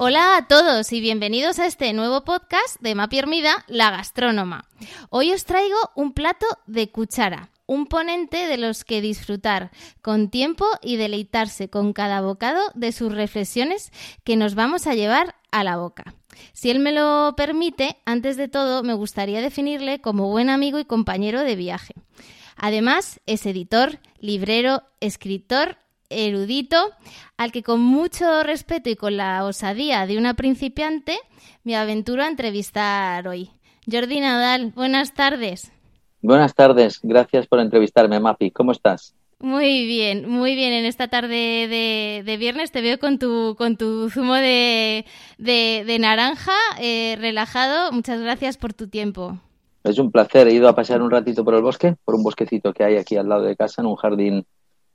Hola a todos y bienvenidos a este nuevo podcast de Mapi Hermida, La Gastrónoma. Hoy os traigo un plato de cuchara, un ponente de los que disfrutar con tiempo y deleitarse con cada bocado de sus reflexiones que nos vamos a llevar a la boca. Si él me lo permite, antes de todo me gustaría definirle como buen amigo y compañero de viaje. Además, es editor, librero, escritor erudito, al que con mucho respeto y con la osadía de una principiante me aventuro a entrevistar hoy. Jordi Nadal, buenas tardes. Buenas tardes, gracias por entrevistarme, Mapi. ¿Cómo estás? Muy bien, muy bien. En esta tarde de, viernes te veo con tu, con tu zumo de, naranja, eh, relajado. Muchas gracias por tu tiempo. Es un placer. He ido a pasear un ratito por el bosque, por un bosquecito que hay aquí al lado de casa, en un jardín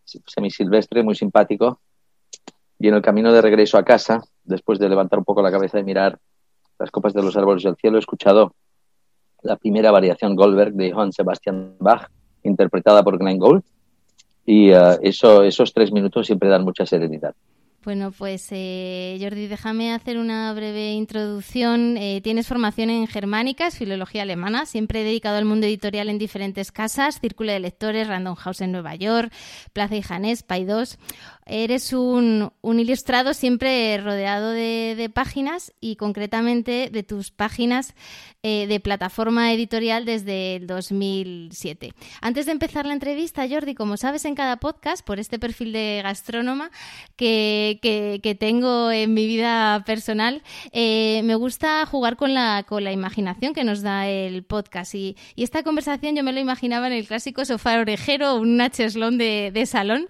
semisilvestre, muy simpático. Y en el camino de regreso a casa, después de levantar un poco la cabeza y mirar las copas de los árboles del cielo, he escuchado la primera variación Goldberg de Johann Sebastian Bach, interpretada por Glenn Gould. Y eh, eso, esos tres minutos siempre dan mucha serenidad. Bueno, pues eh, Jordi, déjame hacer una breve introducción. Eh, tienes formación en germánicas, filología alemana, siempre dedicado al mundo editorial en diferentes casas, Círculo de Lectores, Random House en Nueva York, Plaza y Janés, Paidós. Eres un, ilustrado siempre rodeado de, páginas y concretamente de tus páginas eh, de plataforma editorial desde el 2007. Antes de empezar la entrevista, Jordi, como sabes en cada podcast, por este perfil de gastrónoma que, que, tengo en mi vida personal, eh, me gusta jugar con la, con la imaginación que nos da el podcast. Y, esta conversación yo me lo imaginaba en el clásico sofá orejero, un cheslón de, de salón.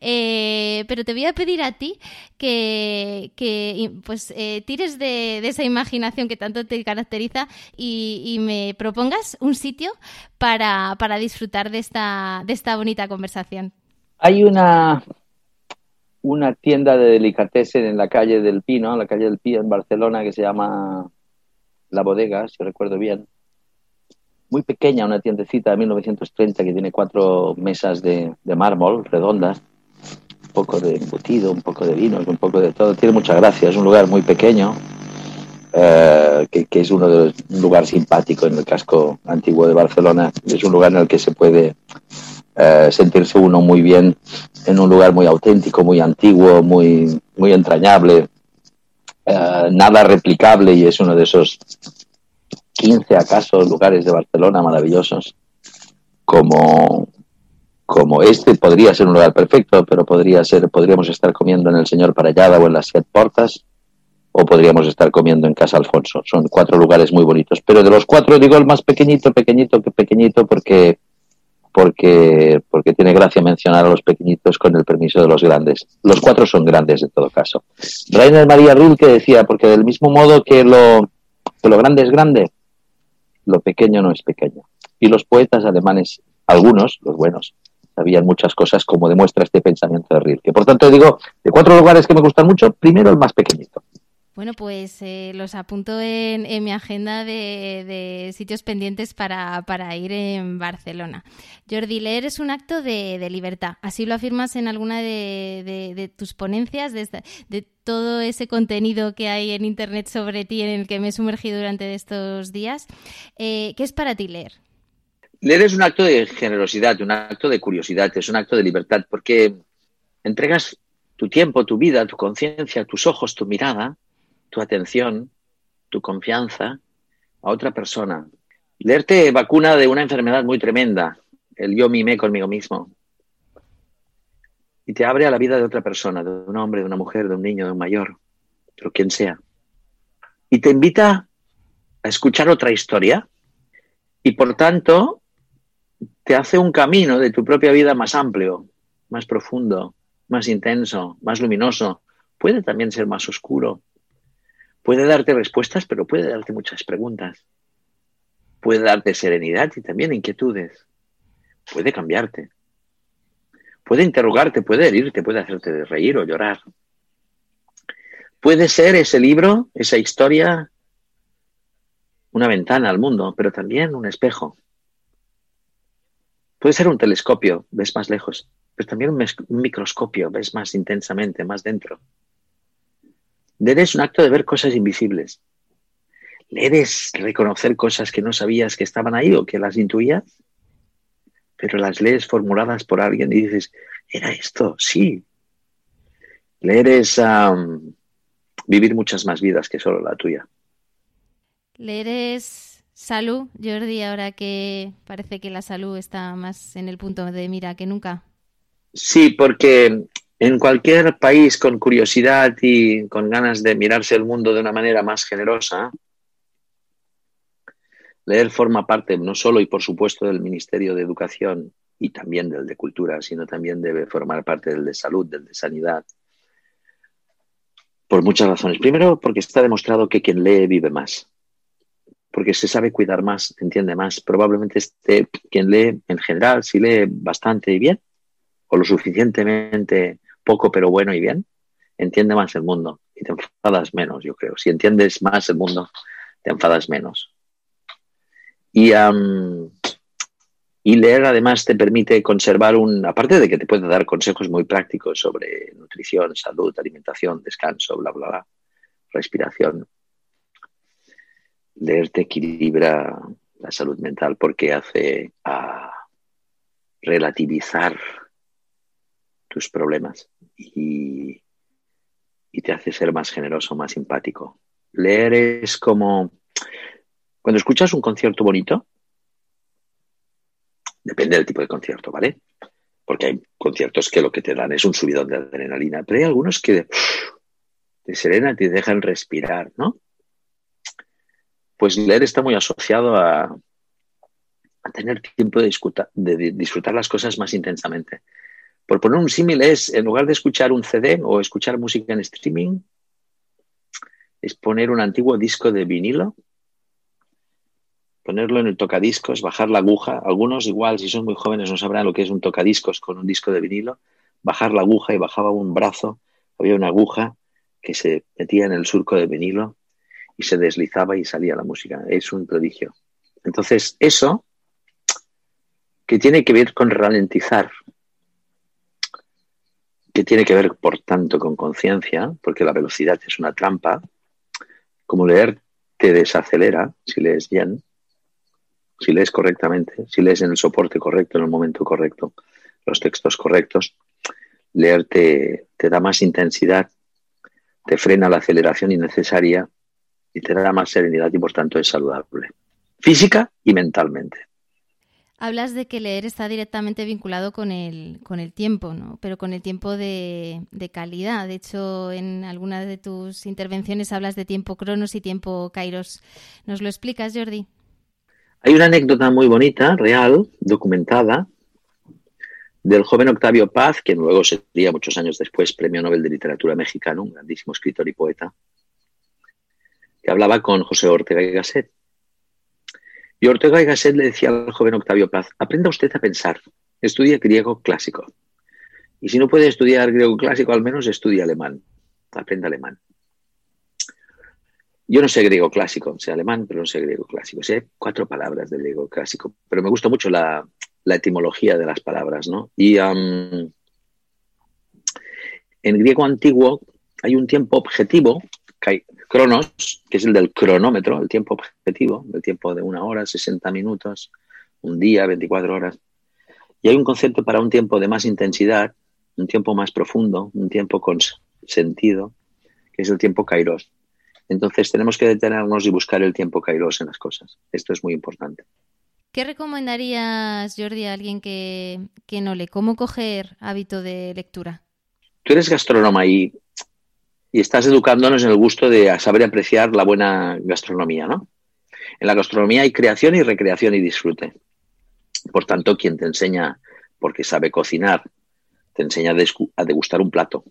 Eh, pero te voy a pedir a ti que, pues eh, tires de, esa imaginación que tanto te caracteriza y, me propongas un sitio para, disfrutar de esta, de esta bonita conversación. Hay una, una tienda de delicatessen en la calle del Pino, en la calle del Pino en Barcelona, que se llama La Bodega, si recuerdo bien. Muy pequeña, una tiendecita de 1930 que tiene cuatro mesas de, de mármol redondas poco de embutido, un poco de vinos, un poco de todo. Tiene mucha gracia, es un lugar muy pequeño, eh, que, es uno de los, un lugar simpático en el casco antiguo de Barcelona. Es un lugar en el que se puede eh, sentirse uno muy bien, en un lugar muy auténtico, muy antiguo, muy, muy entrañable, eh, nada replicable y es uno de esos 15 acaso lugares de Barcelona maravillosos como como este podría ser un lugar perfecto, pero podría ser, podríamos estar comiendo en el Señor Parallada o en las Siete Portas, o podríamos estar comiendo en Casa Alfonso. Son cuatro lugares muy bonitos. Pero de los cuatro digo el más pequeñito, pequeñito, que pequeñito, porque, porque, porque tiene gracia mencionar a los pequeñitos con el permiso de los grandes. Los cuatro son grandes en todo caso. Rainer María Rilke decía, porque del mismo modo que lo, que lo grande es grande, lo pequeño no es pequeño. Y los poetas alemanes, algunos, los buenos, sabían muchas cosas como demuestra este pensamiento de Rilke. Por tanto, digo, de cuatro lugares que me gustan mucho, primero el más pequeñito. Bueno, pues eh, los apunto en, mi agenda de, sitios pendientes para, ir en Barcelona. Jordi, leer es un acto de, libertad. Así lo afirmas en alguna de, tus ponencias, de, todo ese contenido que hay en Internet sobre ti en el que me he sumergido durante estos días. Eh, ¿Qué es para ti leer? Leer es un acto de generosidad, un acto de curiosidad, es un acto de libertad, porque entregas tu tiempo, tu vida, tu conciencia, tus ojos, tu mirada, tu atención, tu confianza a otra persona. Leer te vacuna de una enfermedad muy tremenda, el yo mimé conmigo mismo. Y te abre a la vida de otra persona, de un hombre, de una mujer, de un niño, de un mayor, pero quien sea. Y te invita a escuchar otra historia y por tanto te hace un camino de tu propia vida más amplio, más profundo, más intenso, más luminoso. Puede también ser más oscuro. Puede darte respuestas, pero puede darte muchas preguntas. puede darte serenidad y también inquietudes. Puede cambiarte. Puede interrogarte, puede herirte, puede hacerte reír o llorar. Puede ser ese libro, esa historia, una ventana al mundo, pero también un espejo. Puede ser un telescopio, ves más lejos, pero también un, microscopio, ves más intensamente, más dentro. Leer es un acto de ver cosas invisibles. Leer es reconocer cosas que no sabías que estaban ahí o que las intuías, pero las lees formuladas por alguien y dices, era esto, sí. Leer es vivir muchas más vidas que solo la tuya. Leer es salud, Jordi, ahora que parece que la salud está más en el punto de mira que nunca. Sí, porque en cualquier país con curiosidad y con ganas de mirarse el mundo de una manera más generosa, leer forma parte no solo y por supuesto del Ministerio de Educación y también del de Cultura, sino también debe formar parte del de Salud, del de Sanidad, por muchas razones. Primero, porque está demostrado que quien lee vive más, porque se sabe cuidar más, entiende más. Probablemente este, quien lee en general, si lee bastante y bien, o lo suficientemente poco pero bueno y bien, entiende más el mundo y te enfadas menos, yo creo. Si entiendes más el mundo, te enfadas menos. Y, y leer además te permite conservar un, aparte de que te puede dar consejos muy prácticos sobre nutrición, salud, alimentación, descanso, bla, bla, bla, respiración. Leer te equilibra la salud mental porque hace a relativizar tus problemas y, te hace ser más generoso, más simpático. Leer es como cuando escuchas un concierto bonito, Depende del tipo de concierto, ¿vale? Porque hay conciertos que lo que te dan es un subidón de adrenalina, pero hay algunos que te serenan, te dejan respirar, ¿no? Pues leer está muy asociado a, tener tiempo de, de, disfrutar las cosas más intensamente. Por poner un símil es, en lugar de escuchar un CD o escuchar música en streaming, es poner un antiguo disco de vinilo ponerlo en el tocadiscos, bajar la aguja. Algunos igual, si son muy jóvenes, no sabrán lo que es un tocadiscos con un disco de vinilo. Bajar la aguja y bajaba un brazo, había una aguja que se metía en el surco de vinilo y se deslizaba y salía la música. Es un prodigio. Entonces, eso que tiene que ver con ralentizar, que tiene que ver, por tanto, con conciencia, porque la velocidad es una trampa, como leer te desacelera, si lees bien, si lees correctamente, si lees en el soporte correcto, en el momento correcto, los textos correctos, leer te, da más intensidad, te frena la aceleración innecesaria y te da más serenidad y por tanto es saludable, física y mentalmente. Hablas de que leer está directamente vinculado con el, con el tiempo, ¿no? pero con el tiempo de, de calidad. De hecho, en alguna de tus intervenciones hablas de tiempo cronos y tiempo kairos. ¿Nos lo explicas, Jordi? Hay una anécdota muy bonita, real, documentada, del joven Octavio Paz, quien luego sería muchos años después Premio Nobel de Literatura mexicano, un grandísimo escritor y poeta, que hablaba con José Ortega y Gasset. Y Ortega y Gasset le decía al joven Octavio Paz, aprenda usted a pensar, estudie griego clásico. Y si no puede estudiar griego clásico, al menos estudie alemán, aprenda alemán. Yo no sé griego clásico, sé alemán, pero no sé griego clásico. Sé cuatro palabras del griego clásico, pero me gusta mucho la, etimología de las palabras, ¿no? Y en griego antiguo hay un tiempo objetivo, cronos, que es el del cronómetro, el tiempo objetivo, el tiempo de una hora, 60 minutos, un día, 24 horas. Y hay un concepto para un tiempo de más intensidad, un tiempo más profundo, un tiempo con sentido, que es el tiempo kairos entonces tenemos que detenernos y buscar el tiempo kairos en las cosas. Esto es muy importante. ¿Qué recomendarías, Jordi, a alguien que, no lee? ¿Cómo coger hábito de lectura? Tú eres gastrónoma y, y estás educándonos en el gusto de saber apreciar la buena gastronomía, ¿no? En la gastronomía hay creación y recreación y disfrute. Por tanto, quien te enseña, porque sabe cocinar, te enseña a degustar un plato,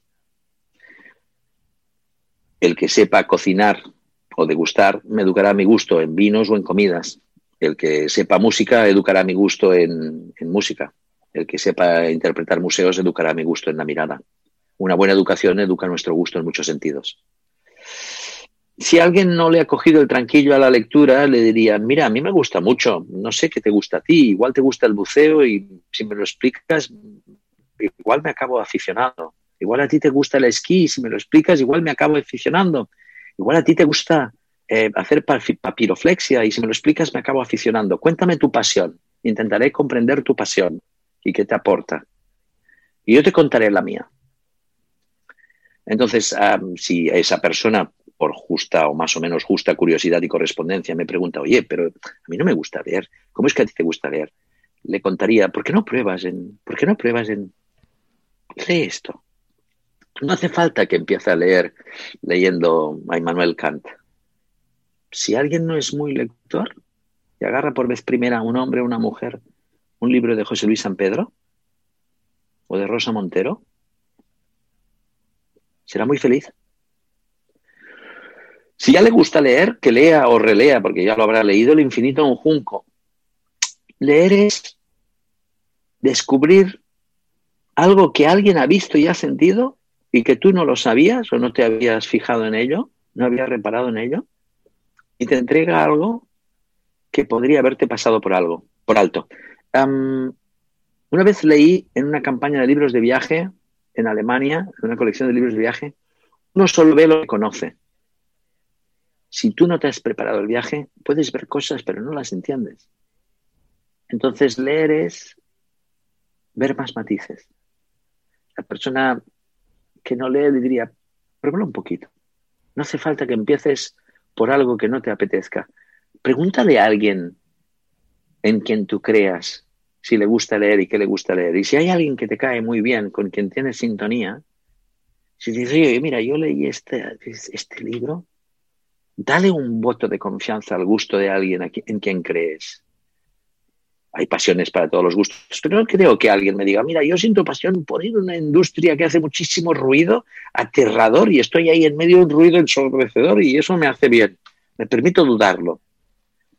el que sepa cocinar o degustar me educará a mi gusto en vinos o en comidas. El que sepa música educará mi gusto en, en música. El que sepa interpretar museos educará mi gusto en la mirada. Una buena educación educa nuestro gusto en muchos sentidos. Si alguien no le ha cogido el tranquillo a la lectura, le diría, mira, a mí me gusta mucho, no sé qué te gusta a ti, igual te gusta el buceo y si me lo explicas, igual me acabo aficionado. Igual a ti te gusta el esquí, si me lo explicas, igual me acabo aficionando. Igual a ti te gusta eh, hacer papiroflexia y si me lo explicas me acabo aficionando. Cuéntame tu pasión. Intentaré comprender tu pasión y qué te aporta. Y yo te contaré la mía. Entonces, si esa persona, por justa o más o menos justa curiosidad y correspondencia, me pregunta, oye, pero a mí no me gusta leer, ¿cómo es que a ti te gusta leer? Le contaría, ¿por qué no pruebas en, ¿por qué no pruebas en, lee esto? No hace falta que empiece a leer leyendo a Immanuel Kant. Si alguien no es muy lector y agarra por vez primera un hombre o una mujer un libro de José Luis San Pedro o de Rosa Montero, será muy feliz. Si ya le gusta leer, que lea o relea, porque ya lo habrá leído, El infinito en un junco. Leer es descubrir algo que alguien ha visto y ha sentido y que tú no lo sabías o no te habías fijado en ello, no habías reparado en ello, y te entrega algo que podría haberte pasado por algo, por alto. una vez leí en una campaña de libros de viaje en Alemania, en una colección de libros de viaje, uno solo ve lo que conoce. Si tú no te has preparado el viaje, puedes ver cosas, pero no las entiendes. Entonces, leer es ver más matices. La persona que no lee le diría, pruébalo un poquito. No hace falta que empieces por algo que no te apetezca. Pregúntale a alguien en quien tú creas si le gusta leer y qué le gusta leer. Y si hay alguien que te cae muy bien, con quien tienes sintonía, si dices, oye, mira, yo leí este, este libro, dale un voto de confianza al gusto de alguien en quien crees. Hay pasiones para todos los gustos, pero no creo que alguien me diga, mira, yo siento pasión por ir a una industria que hace muchísimo ruido, aterrador, y estoy ahí en medio de un ruido ensordecedor y eso me hace bien. Me permito dudarlo.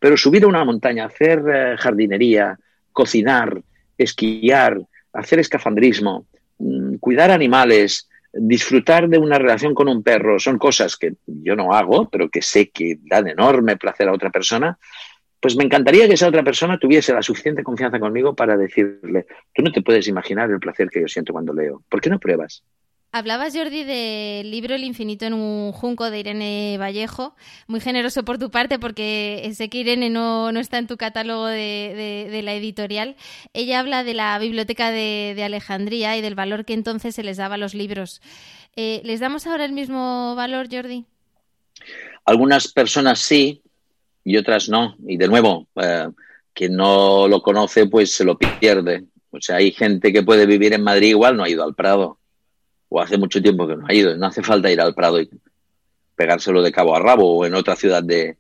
Pero subir a una montaña, hacer eh, jardinería, cocinar, esquiar, hacer escafandrismo, mm, cuidar animales, disfrutar de una relación con un perro, son cosas que yo no hago, pero que sé que dan enorme placer a otra persona, pues me encantaría que esa otra persona tuviese la suficiente confianza conmigo para decirle, tú no te puedes imaginar el placer que yo siento cuando leo, ¿por qué no pruebas? Hablabas, Jordi, del libro El infinito en un junco de Irene Vallejo. Muy generoso por tu parte porque sé que Irene no, está en tu catálogo de, la editorial. Ella habla de la biblioteca de, Alejandría y del valor que entonces se les daba a los libros. Eh, ¿Les damos ahora el mismo valor, Jordi? Algunas personas sí y otras no. Y de nuevo, eh, quien no lo conoce pues se lo pierde. O sea, hay gente que puede vivir en Madrid igual no ha ido al Prado o hace mucho tiempo que no ha ido. No hace falta ir al Prado y pegárselo de cabo a rabo o en otra ciudad de,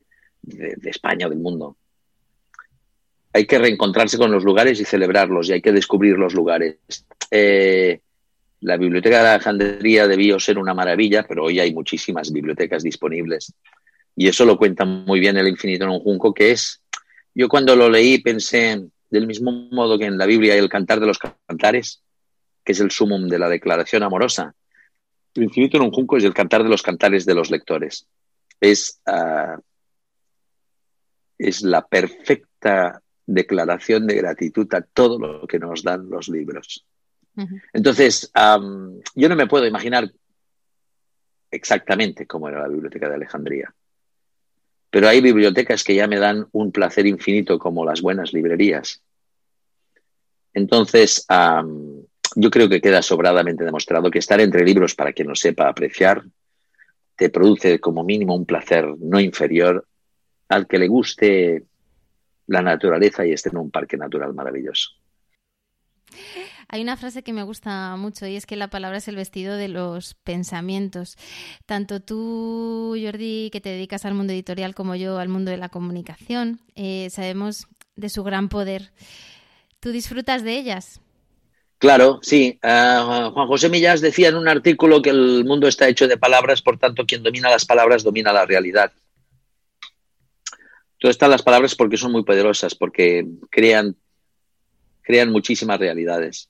España o del mundo. Hay que reencontrarse con los lugares y celebrarlos y hay que descubrir los lugares. Eh, la biblioteca de Alejandría debió ser una maravilla, pero hoy hay muchísimas bibliotecas disponibles. Y eso lo cuenta muy bien el Infinito en un Junco, que es, yo cuando lo leí pensé, del mismo modo que en la Biblia hay el cantar de los cantares, que es el sumum de la declaración amorosa. El infinito en un junco es el cantar de los cantares de los lectores. Es, ah, es la perfecta declaración de gratitud a todo lo que nos dan los libros. Entonces, yo no me puedo imaginar exactamente cómo era la biblioteca de Alejandría. Pero hay bibliotecas que ya me dan un placer infinito, como las buenas librerías. Entonces, yo creo que queda sobradamente demostrado que estar entre libros, para quien lo sepa apreciar, te produce como mínimo un placer no inferior al que le guste la naturaleza y esté en un parque natural maravilloso. Hay una frase que me gusta mucho y es que la palabra es el vestido de los pensamientos. Tanto tú, Jordi, que te dedicas al mundo editorial, como yo al mundo de la comunicación, eh, sabemos de su gran poder. ¿Tú disfrutas de ellas? Claro, sí. Ah, Juan José Millás decía en un artículo que el mundo está hecho de palabras, por tanto, quien domina las palabras domina la realidad. Todas están las palabras porque son muy poderosas, porque crean, crean muchísimas realidades.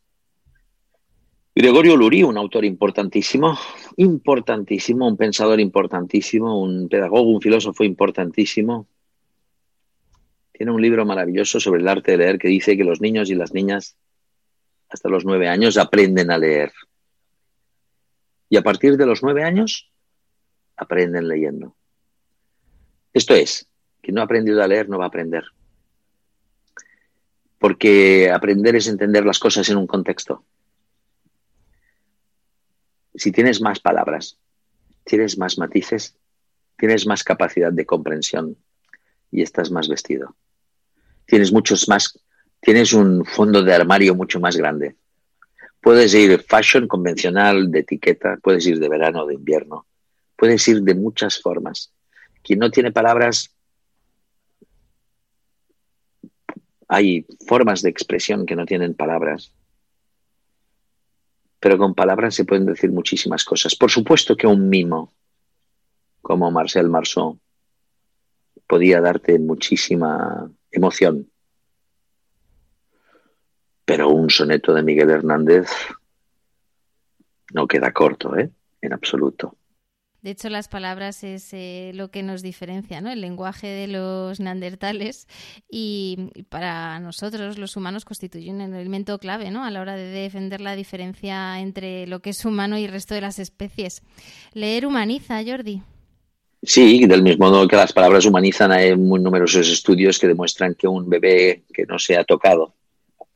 Gregorio Lurí, un autor importantísimo, importantísimo, un pensador importantísimo, un pedagogo, un filósofo importantísimo, tiene un libro maravilloso sobre el arte de leer que dice que los niños y las niñas hasta los nueve años aprenden a leer. Y a partir de los nueve años aprenden leyendo. Esto es, quien no ha aprendido a leer no va a aprender. Porque aprender es entender las cosas en un contexto. Si tienes más palabras, tienes más matices, tienes más capacidad de comprensión y estás más vestido. Tienes muchos más, tienes un fondo de armario mucho más grande. Puedes ir fashion convencional, de etiqueta, puedes ir de verano o de invierno, puedes ir de muchas formas. Quien no tiene palabras, hay formas de expresión que no tienen palabras, pero con palabras se pueden decir muchísimas cosas. Por supuesto que un mimo como Marcel Marceau podía darte muchísima emoción, pero un soneto de Miguel Hernández no queda corto, ¿eh? En absoluto. De hecho, las palabras es eh, lo que nos diferencia, ¿no? El lenguaje de los neandertales y, para nosotros, los humanos, constituye un elemento clave, ¿no? A la hora de defender la diferencia entre lo que es humano y el resto de las especies. Leer humaniza, Jordi. Sí, del mismo modo que las palabras humanizan, hay muy numerosos estudios que demuestran que un bebé que no se ha tocado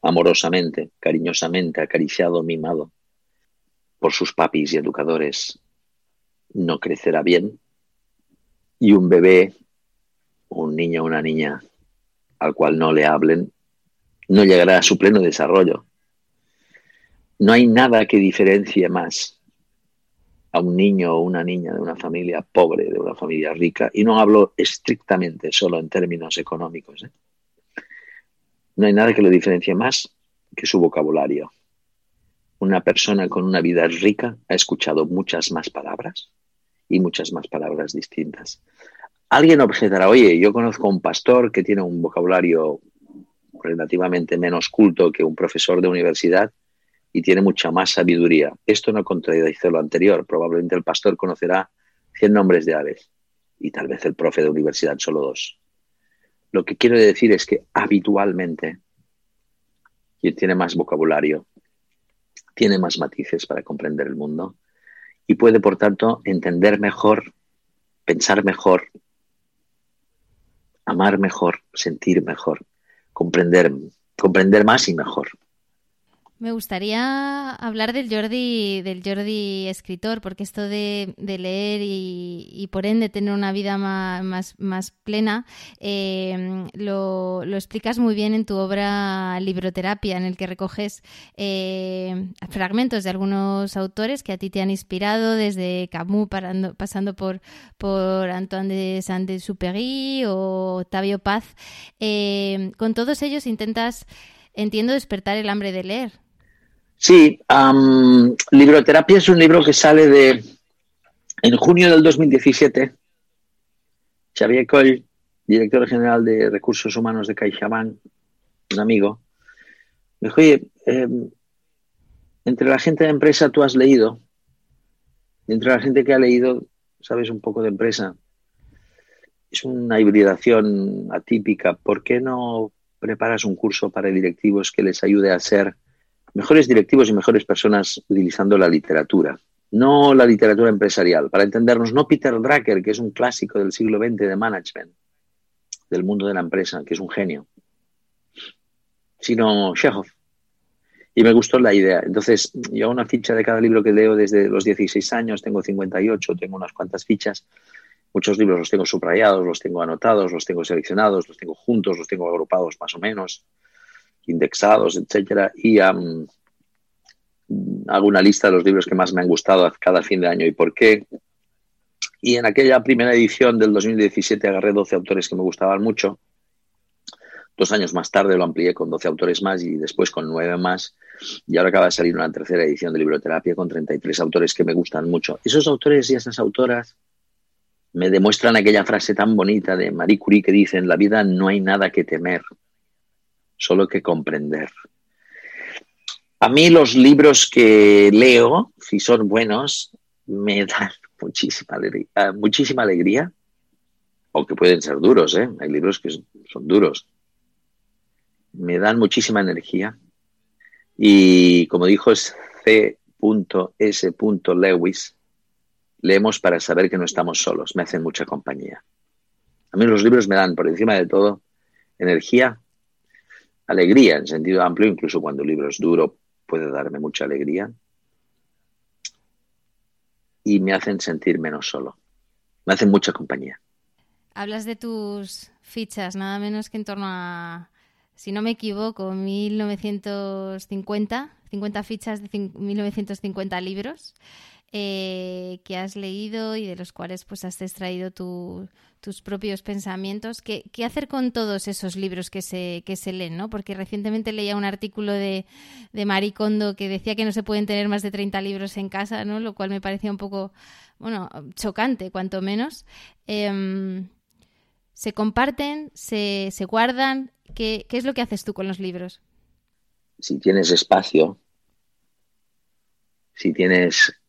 amorosamente, cariñosamente, acariciado, mimado por sus papis y educadores, no crecerá bien. Y un bebé, un niño o una niña al cual no le hablen, no llegará a su pleno desarrollo. No hay nada que diferencie más a un niño o una niña de una familia pobre, de una familia rica, y no hablo estrictamente solo en términos económicos. ¿eh? No hay nada que lo diferencie más que su vocabulario. Una persona con una vida rica ha escuchado muchas más palabras y muchas más palabras distintas. Alguien objetará, oye, yo conozco a un pastor que tiene un vocabulario relativamente menos culto que un profesor de universidad y tiene mucha más sabiduría. Esto no contradice lo anterior. Probablemente el pastor conocerá 100 nombres de aves y tal vez el profe de universidad solo dos. Lo que quiero decir es que habitualmente quien tiene más vocabulario tiene más matices para comprender el mundo y puede, por tanto, entender mejor, pensar mejor, amar mejor, sentir mejor, comprender, comprender más y mejor. Me gustaría hablar del Jordi, del Jordi escritor, porque esto de, leer y, por ende tener una vida más, plena, eh, lo, explicas muy bien en tu obra Libroterapia, en el que recoges eh, fragmentos de algunos autores que a ti te han inspirado, desde Camus pasando por, por Antoine de Saint-Exupéry o Octavio Paz. Eh, con todos ellos intentas, entiendo, despertar el hambre de leer. Sí, Libroterapia es un libro que sale de. En junio del 2017, Xavier Coll, director general de Recursos Humanos de CaixaBank, un amigo, me dijo: Oye, em, entre la gente de empresa tú has leído, entre la gente que ha leído, sabes un poco de empresa. Es una hibridación atípica. ¿Por qué no preparas un curso para directivos que les ayude a ser mejores directivos y mejores personas utilizando la literatura, no la literatura empresarial. Para entendernos, no Peter Drucker, que es un clásico del siglo XX de management, del mundo de la empresa, que es un genio, sino Chekhov. Y me gustó la idea. Entonces, yo una ficha de cada libro que leo desde los 16 años, tengo 58, tengo unas cuantas fichas. Muchos libros los tengo subrayados, los tengo anotados, los tengo seleccionados, los tengo juntos, los tengo agrupados más o menos indexados, etcétera, y hago una lista de los libros que más me han gustado cada fin de año y por qué. Y en aquella primera edición del 2017 agarré 12 autores que me gustaban mucho. Dos años más tarde lo amplié con 12 autores más y después con 9 más. Y ahora acaba de salir una tercera edición de Libroterapia con 33 autores que me gustan mucho. Esos autores y esas autoras me demuestran aquella frase tan bonita de Marie Curie que dice, en la vida no hay nada que temer, solo que comprender. A mí los libros que leo, si son buenos, me dan muchísima alegría, ah, muchísima alegría aunque pueden ser duros, ¿eh? hay libros que son duros. Me dan muchísima energía y como dijo C.S. Lewis, leemos para saber que no estamos solos, me hacen mucha compañía. A mí los libros me dan, por encima de todo, energía, alegría en sentido amplio, incluso cuando el libro es duro puede darme mucha alegría. Y me hacen sentir menos solo, me hacen mucha compañía. Hablas de tus fichas, nada menos que en torno a, si no me equivoco, 1950, 50 fichas de 1950 libros eh, que has leído y de los cuales pues has extraído tus propios pensamientos. ¿Qué, hacer con todos esos libros que se, que se leen? ¿no? Porque recientemente leía un artículo de, de Marie Kondo que decía que no se pueden tener más de 30 libros en casa, ¿no? lo cual me parecía un poco, bueno, chocante, cuanto menos. Em, se comparten, se, se guardan. ¿Qué, ¿Qué, es lo que haces tú con los libros? Si tienes espacio, si tienes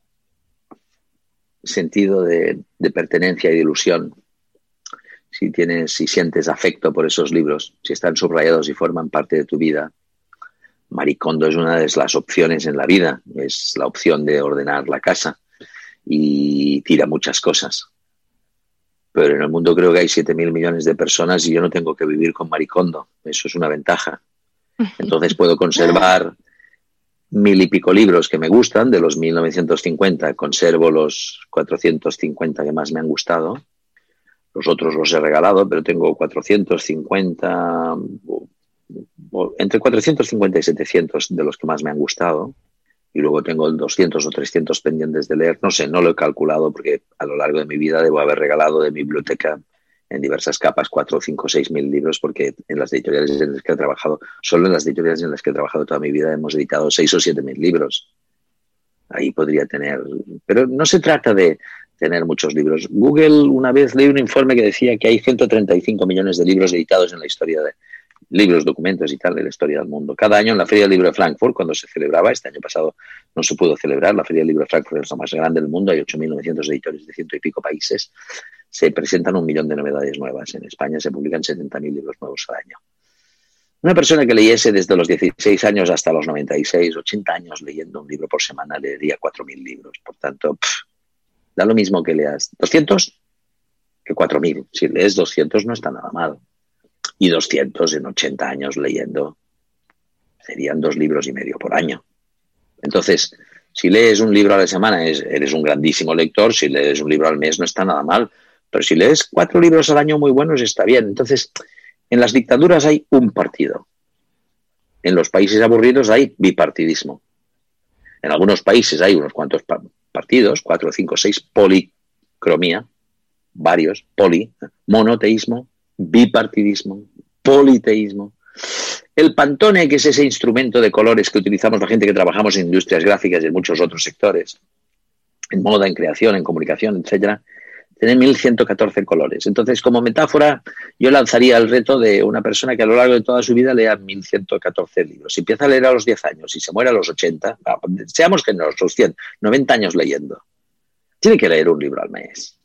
sentido de, pertenencia y de ilusión, si tienes, si sientes afecto por esos libros, si están subrayados y forman parte de tu vida, Maricondo es una de las opciones en la vida, es la opción de ordenar la casa y tira muchas cosas pero en el mundo creo que hay 7.000 millones de personas y yo no tengo que vivir con maricondo. Eso es una ventaja. Entonces puedo conservar mil y pico libros que me gustan, de los 1950 conservo los 450 que más me han gustado. Los otros los he regalado, pero tengo 450, entre 450 y 700 de los que más me han gustado y luego tengo 200 o 300 pendientes de leer. No sé, no lo he calculado porque a lo largo de mi vida debo haber regalado de mi biblioteca en diversas capas 4, 5, 6 mil libros porque en las editoriales en las que he trabajado, solo en las editoriales en las que he trabajado toda mi vida hemos editado 6 o 7 mil libros. Ahí podría tener, pero no se trata de tener muchos libros. Google una vez leí un informe que decía que hay 135 millones de libros editados en la historia de, libros, documentos y tal de la historia del mundo. Cada año en la Feria del Libro de Frankfurt, cuando se celebraba, este año pasado no se pudo celebrar, la Feria del Libro de Frankfurt es la más grande del mundo, hay 8.900 editores de ciento y pico países, se presentan un millón de novedades nuevas. En España se publican 70.000 libros nuevos al año. Una persona que leyese desde los 16 años hasta los 96, 80 años leyendo un libro por semana leería 4.000 libros. Por tanto, da lo mismo que leas 200 que 4.000. Si lees 200 no está nada mal y 200 en 80 años leyendo. Serían dos libros y medio por año. Entonces, si lees un libro a la semana, eres un grandísimo lector. Si lees un libro al mes, no está nada mal. Pero si lees cuatro libros al año muy buenos, está bien. Entonces, en las dictaduras hay un partido. En los países aburridos hay bipartidismo. En algunos países hay unos cuantos partidos, cuatro, cinco, seis, policromía, varios, poli, monoteísmo, bipartidismo, politeísmo. El pantone, que es ese instrumento de colores que utilizamos la gente que trabajamos en industrias gráficas y en muchos otros sectores, en moda, en creación, en comunicación, etcétera, tiene 1114 colores. Entonces, como metáfora, yo lanzaría el reto de una persona que a lo largo de toda su vida lea 1114 libros. Si empieza a leer a los 10 años y se muere a los 80, seamos que los 100, 90 años leyendo, tiene que leer un libro al mes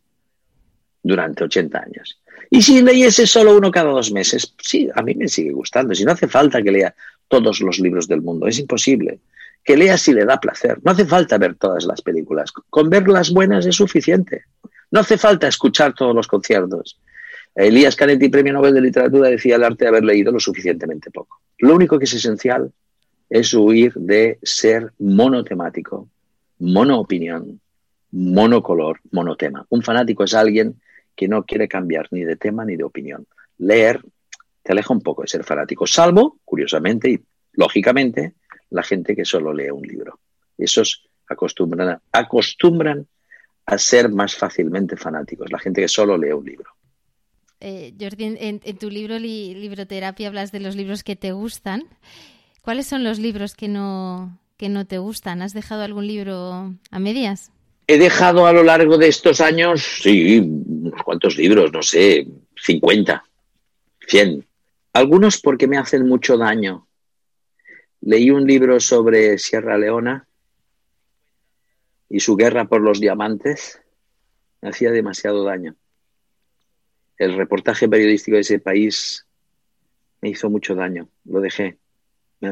durante 80 años. Y si leyese solo uno cada dos meses, sí, a mí me sigue gustando. Si no hace falta que lea todos los libros del mundo, es imposible. Que lea si le da placer. No hace falta ver todas las películas. Con ver las buenas es suficiente. No hace falta escuchar todos los conciertos. Elías Canetti, premio Nobel de Literatura, decía el arte de haber leído lo suficientemente poco. Lo único que es esencial es huir de ser monotemático, monoopinión, monocolor, monotema. Un fanático es alguien que no quiere cambiar ni de tema ni de opinión. Leer te aleja un poco de ser fanático, salvo, curiosamente y lógicamente, la gente que solo lee un libro. Esos acostumbran acostumbran a ser más fácilmente fanáticos, la gente que solo lee un libro. Eh, Jordi, en, tu libro Libroterapia hablas de los libros que te gustan. ¿Cuáles son los libros que no, que no te gustan? ¿Has dejado algún libro a medias? He dejado a lo largo de estos años, sí, unos cuantos libros, no sé, 50, 100. Algunos porque me hacen mucho daño. Leí un libro sobre Sierra Leona y su guerra por los diamantes. Me hacía demasiado daño. El reportaje periodístico de ese país me hizo mucho daño. Lo dejé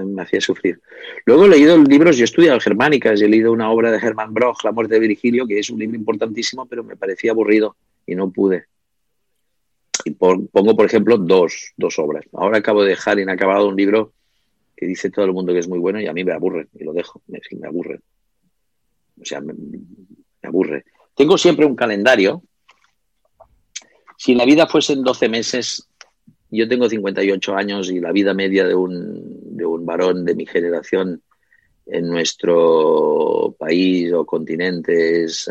me, hacía sufrir. Luego he leído libros, yo he estudiado germánicas, he leído una obra de Hermann Broch, La muerte de Virgilio, que es un libro importantísimo, pero me parecía aburrido y no pude. Y pongo, por ejemplo, dos, dos obras. Ahora acabo de dejar inacabado un libro que dice todo el mundo que es muy bueno y a mí me aburre, y lo dejo, me, me aburre. O sea, me, me aburre. Tengo siempre un calendario. Si la vida fuesen 12 meses, yo tengo 58 años y la vida media de un, de un varón de mi generación en nuestro país o continente es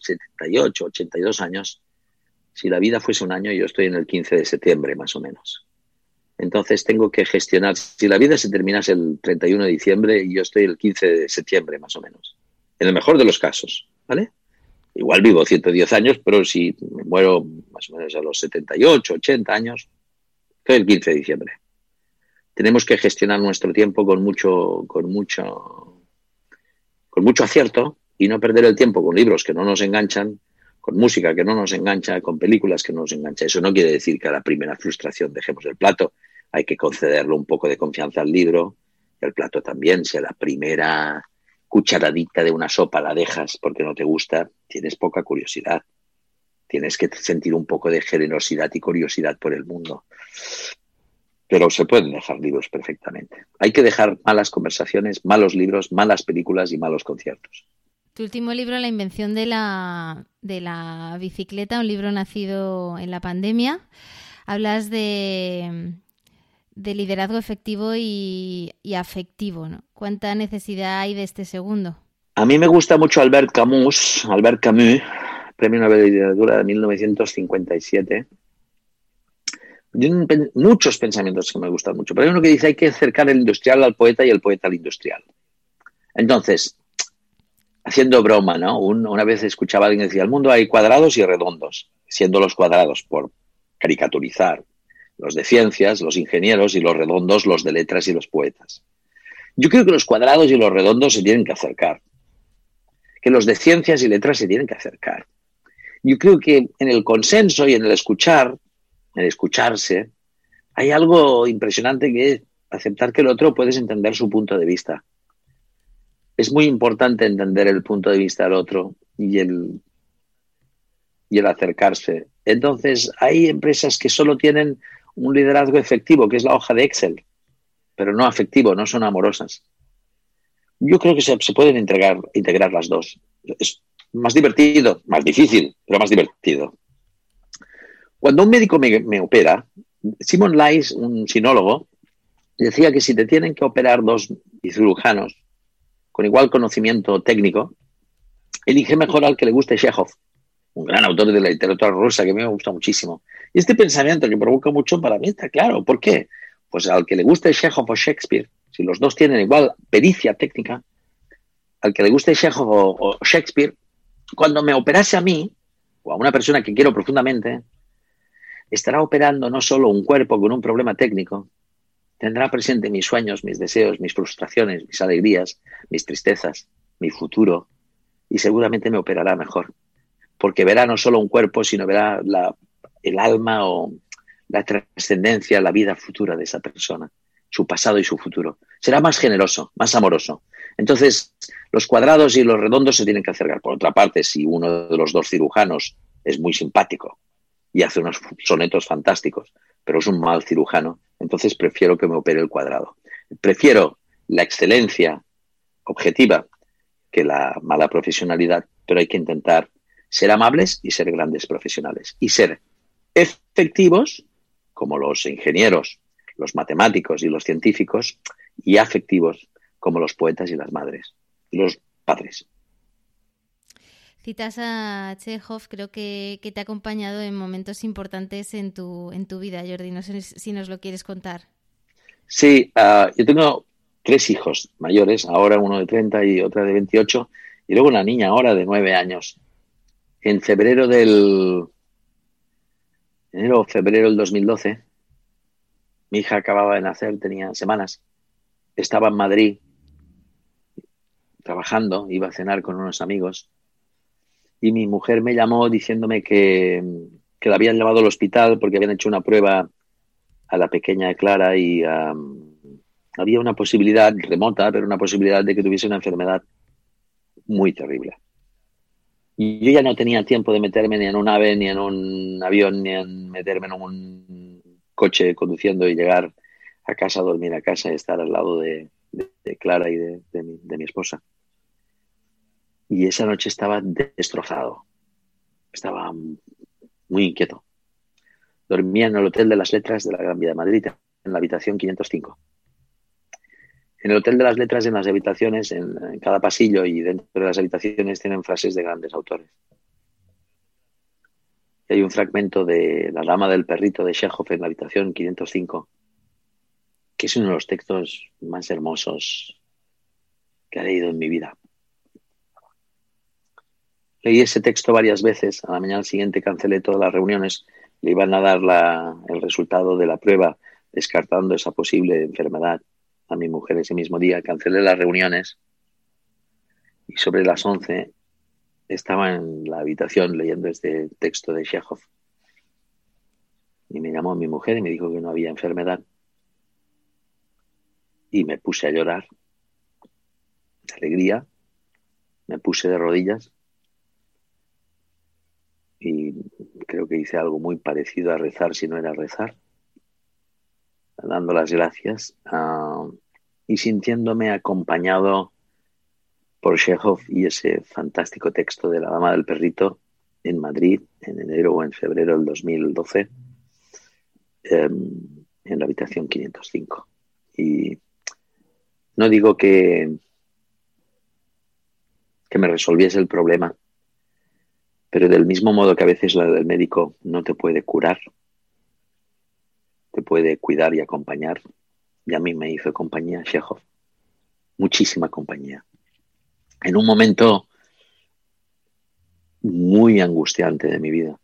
78, 82 años. Si la vida fuese un año, yo estoy en el 15 de septiembre, más o menos. Entonces tengo que gestionar, si la vida se terminase el 31 de diciembre, yo estoy el 15 de septiembre, más o menos. En el mejor de los casos, ¿vale? Igual vivo 110 años, pero si me muero más o menos a los 78, 80 años, el 15 de diciembre. Tenemos que gestionar nuestro tiempo con mucho, con mucho, con mucho acierto y no perder el tiempo con libros que no nos enganchan, con música que no nos engancha, con películas que no nos engancha. Eso no quiere decir que a la primera frustración dejemos el plato. Hay que concederle un poco de confianza al libro. El plato también, si a la primera cucharadita de una sopa la dejas porque no te gusta, tienes poca curiosidad. Tienes que sentir un poco de generosidad y curiosidad por el mundo. Pero se pueden dejar libros perfectamente. Hay que dejar malas conversaciones, malos libros, malas películas y malos conciertos. Tu último libro, La invención de la, de la bicicleta, un libro nacido en la pandemia. Hablas de, de liderazgo efectivo y, y afectivo. ¿no? ¿Cuánta necesidad hay de este segundo? A mí me gusta mucho Albert Camus, Albert Camus, Premio Nobel de Literatura de 1957. muchos pensamientos que me gustan mucho, pero hay uno que dice hay que acercar el industrial al poeta y el poeta al industrial. Entonces, haciendo broma, ¿no? una vez escuchaba a alguien que decía, el mundo hay cuadrados y redondos, siendo los cuadrados por caricaturizar, los de ciencias, los ingenieros y los redondos, los de letras y los poetas. Yo creo que los cuadrados y los redondos se tienen que acercar, que los de ciencias y letras se tienen que acercar yo creo que en el consenso y en el escuchar, en el escucharse, hay algo impresionante que es aceptar que el otro puedes entender su punto de vista. Es muy importante entender el punto de vista del otro y el, y el acercarse. Entonces, hay empresas que solo tienen un liderazgo efectivo, que es la hoja de Excel, pero no afectivo, no son amorosas. Yo creo que se, pueden integrar, integrar las dos más divertido, más difícil, pero más divertido. Cuando un médico me, opera, Simon Lais, un sinólogo, decía que si te tienen que operar dos cirujanos con igual conocimiento técnico, elige mejor al que le guste Chekhov, un gran autor de la literatura rusa que a mí me gusta muchísimo. Y este pensamiento que provoca mucho para mí está claro. ¿Por qué? Pues al que le guste Chekhov o Shakespeare, si los dos tienen igual pericia técnica, al que le guste Chekhov o Shakespeare, cuando me operase a mí, o a una persona que quiero profundamente, estará operando no solo un cuerpo con un problema técnico, tendrá presente mis sueños, mis deseos, mis frustraciones, mis alegrías, mis tristezas, mi futuro, y seguramente me operará mejor, porque verá no solo un cuerpo, sino verá el alma o la trascendencia, la vida futura de esa persona, su pasado y su futuro. Será más generoso, más amoroso. Entonces, los cuadrados y los redondos se tienen que acercar. Por otra parte, si uno de los dos cirujanos es muy simpático y hace unos sonetos fantásticos, pero es un mal cirujano, entonces prefiero que me opere el cuadrado. Prefiero la excelencia objetiva que la mala profesionalidad, pero hay que intentar ser amables y ser grandes profesionales. Y ser efectivos, como los ingenieros, los matemáticos y los científicos, y afectivos, como los poetas y las madres, los padres. Citas a Chekhov, creo que, te ha acompañado en momentos importantes en tu, en tu vida, Jordi. No sé si nos lo quieres contar. Sí, ah, yo tengo tres hijos mayores, ahora uno de 30 y otra de 28, Y luego una niña ahora de nueve años. En febrero del... Enero o febrero del 2012, mi hija acababa de nacer, tenía semanas. Estaba en Madrid trabajando, iba a cenar con unos amigos y mi mujer me llamó diciéndome que, que la habían llevado al hospital porque habían hecho una prueba a la pequeña Clara y había una posibilidad remota, pero una posibilidad de que tuviese una enfermedad muy terrible. Y yo ya no tenía tiempo de meterme ni en un ave, ni en un avión, ni en meterme en un coche conduciendo y llegar a casa, dormir a casa y estar al lado de, Clara y de, mi, esposa. Y esa noche estaba destrozado. Estaba muy inquieto. Dormía en el Hotel de las Letras de la Gran Vía de Madrid, en la habitación 505. En el Hotel de las Letras, en las habitaciones, en, cada pasillo y dentro de las habitaciones tienen frases de grandes autores. Y hay un fragmento de La Dama del Perrito de Chekhov en la habitación 505, que es uno de los textos más hermosos que he leído en mi vida. Leí ese texto varias veces. A la mañana siguiente cancelé todas las reuniones. Le iban a dar el resultado de la prueba, descartando esa posible enfermedad a mi mujer ese mismo día. Cancelé las reuniones y sobre las 11 estaba en la habitación leyendo este texto de Chekhov. Y me llamó mi mujer y me dijo que no había enfermedad. Y me puse a llorar de alegría. Me puse de rodillas y creo que hice algo muy parecido a rezar si no era rezar, dando las gracias ah, y sintiéndome acompañado por Chekhov y ese fantástico texto de La Dama del Perrito en Madrid en enero o en febrero del 2012 em, en la habitación 505. Y no digo que, que me resolviese el problema, pero del mismo modo que a veces la del médico no te puede curar, te puede cuidar y acompañar, y a mí me hizo compañía Chekhov, muchísima compañía. En un momento muy angustiante de mi vida,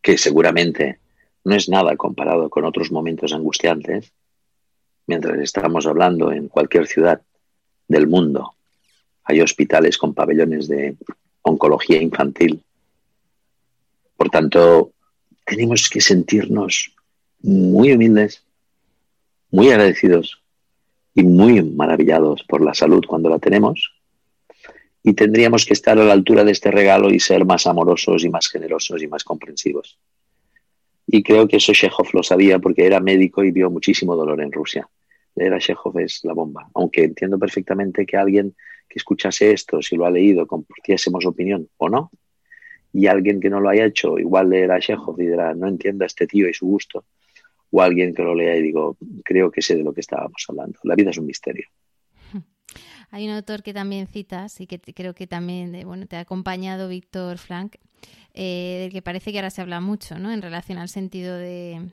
que seguramente no es nada comparado con otros momentos angustiantes, mientras estamos hablando en cualquier ciudad del mundo, hay hospitales con pabellones de oncología infantil. Por tanto, tenemos que sentirnos muy humildes, muy agradecidos y muy maravillados por la salud cuando la tenemos. Y tendríamos que estar a la altura de este regalo y ser más amorosos y más generosos y más comprensivos. Y creo que eso Chekhov lo sabía porque era médico y vio muchísimo dolor en Rusia. Era Chekhov es la bomba. Aunque entiendo perfectamente que alguien que escuchase esto, si lo ha leído, compartiésemos opinión o no, y alguien que no lo haya hecho, igual leerá Chekhov y dirá, no entiendo a este tío y su gusto, o alguien que lo lea y digo, creo que sé de lo que estábamos hablando. La vida es un misterio. Hay un autor que también citas y que creo que también bueno, te ha acompañado, Víctor Frank, eh, del que parece que ahora se habla mucho ¿no? en relación al sentido de,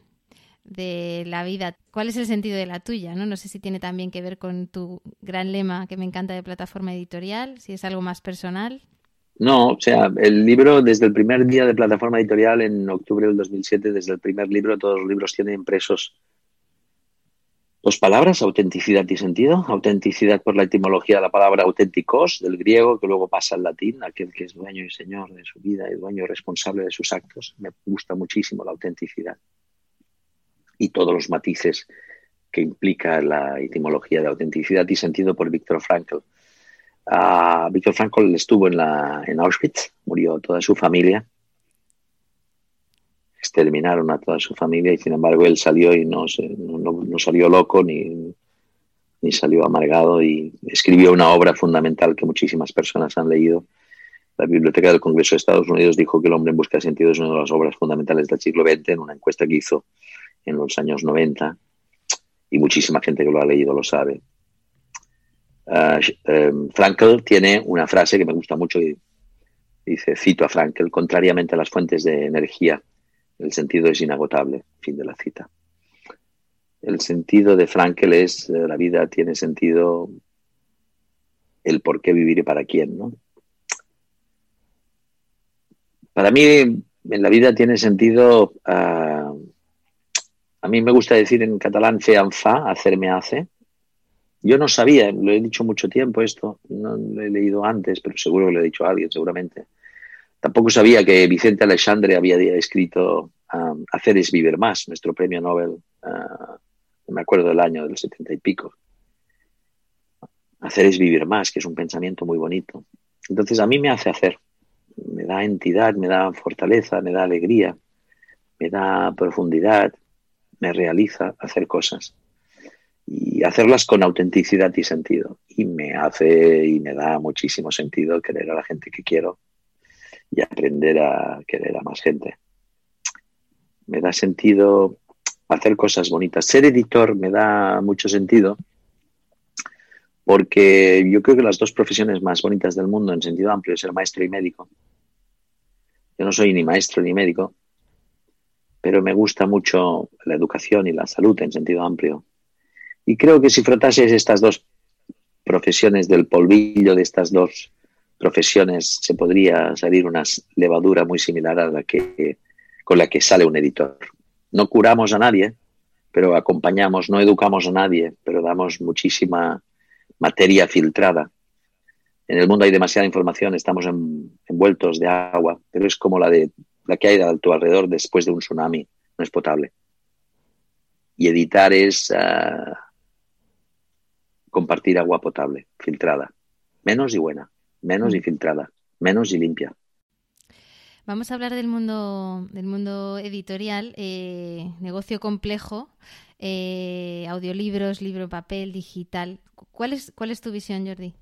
de la vida. ¿Cuál es el sentido de la tuya? ¿no? no sé si tiene también que ver con tu gran lema que me encanta de plataforma editorial, si es algo más personal. No, o sea, el libro desde el primer día de plataforma editorial en octubre del 2007, desde el primer libro, todos los libros tienen impresos dos palabras, autenticidad y sentido. Autenticidad por la etimología de la palabra auténticos, del griego, que luego pasa al latín, aquel que es dueño y señor de su vida y dueño responsable de sus actos. Me gusta muchísimo la autenticidad y todos los matices que implica la etimología de autenticidad y sentido por Víctor Frankl. Uh, Víctor Frankl estuvo en, la, en Auschwitz, murió toda su familia, exterminaron a toda su familia y sin embargo él salió y no, no, no salió loco ni, ni salió amargado y escribió una obra fundamental que muchísimas personas han leído. La Biblioteca del Congreso de Estados Unidos dijo que El hombre en busca de sentido es una de las obras fundamentales del siglo XX en una encuesta que hizo en los años 90 y muchísima gente que lo ha leído lo sabe. Uh, Frankel tiene una frase que me gusta mucho y dice, cito a Frankel, contrariamente a las fuentes de energía, el sentido es inagotable. Fin de la cita. El sentido de Frankel es, eh, la vida tiene sentido el por qué vivir y para quién, ¿no? Para mí, en la vida tiene sentido, uh, a mí me gusta decir en catalán, fe en fa, hacerme hace. Yo no sabía, lo he dicho mucho tiempo esto, no lo he leído antes, pero seguro que lo he dicho a alguien, seguramente. Tampoco sabía que Vicente Alexandre había escrito um, Hacer es vivir más, nuestro premio Nobel, uh, no me acuerdo del año, del setenta y pico. Hacer es vivir más, que es un pensamiento muy bonito. Entonces a mí me hace hacer, me da entidad, me da fortaleza, me da alegría, me da profundidad, me realiza hacer cosas y hacerlas con autenticidad y sentido. Y me hace y me da muchísimo sentido querer a la gente que quiero y aprender a querer a más gente. Me da sentido hacer cosas bonitas. Ser editor me da mucho sentido porque yo creo que las dos profesiones más bonitas del mundo en sentido amplio es ser maestro y médico. Yo no soy ni maestro ni médico, pero me gusta mucho la educación y la salud en sentido amplio. Y creo que si frotases estas dos profesiones del polvillo de estas dos profesiones, se podría salir una levadura muy similar a la que con la que sale un editor. No curamos a nadie, pero acompañamos, no educamos a nadie, pero damos muchísima materia filtrada. En el mundo hay demasiada información, estamos envueltos de agua, pero es como la, de, la que hay a tu alrededor después de un tsunami, no es potable. Y editar es ah, compartir agua potable, filtrada, menos y buena, menos y mm. filtrada, menos y limpia. Vamos a hablar del mundo, del mundo editorial, eh, negocio complejo, eh, audiolibros, libro papel, digital. ¿Cuál es, ¿Cuál es tu visión, Jordi?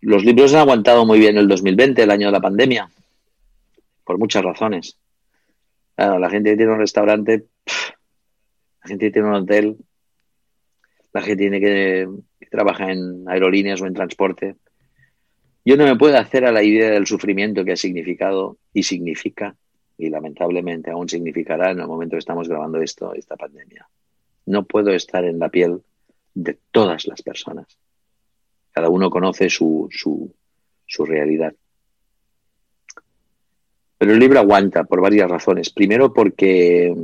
Los libros han aguantado muy bien el 2020, el año de la pandemia, por muchas razones. la gente que tiene un restaurante, la gente que tiene un hotel, la gente tiene que, que trabaja en aerolíneas o en transporte. Yo no me puedo hacer a la idea del sufrimiento que ha significado y significa, y lamentablemente aún significará en el momento que estamos grabando esto, esta pandemia. No puedo estar en la piel de todas las personas. Cada uno conoce su, su, realidad. Pero el libro aguanta por varias razones. Primero porque,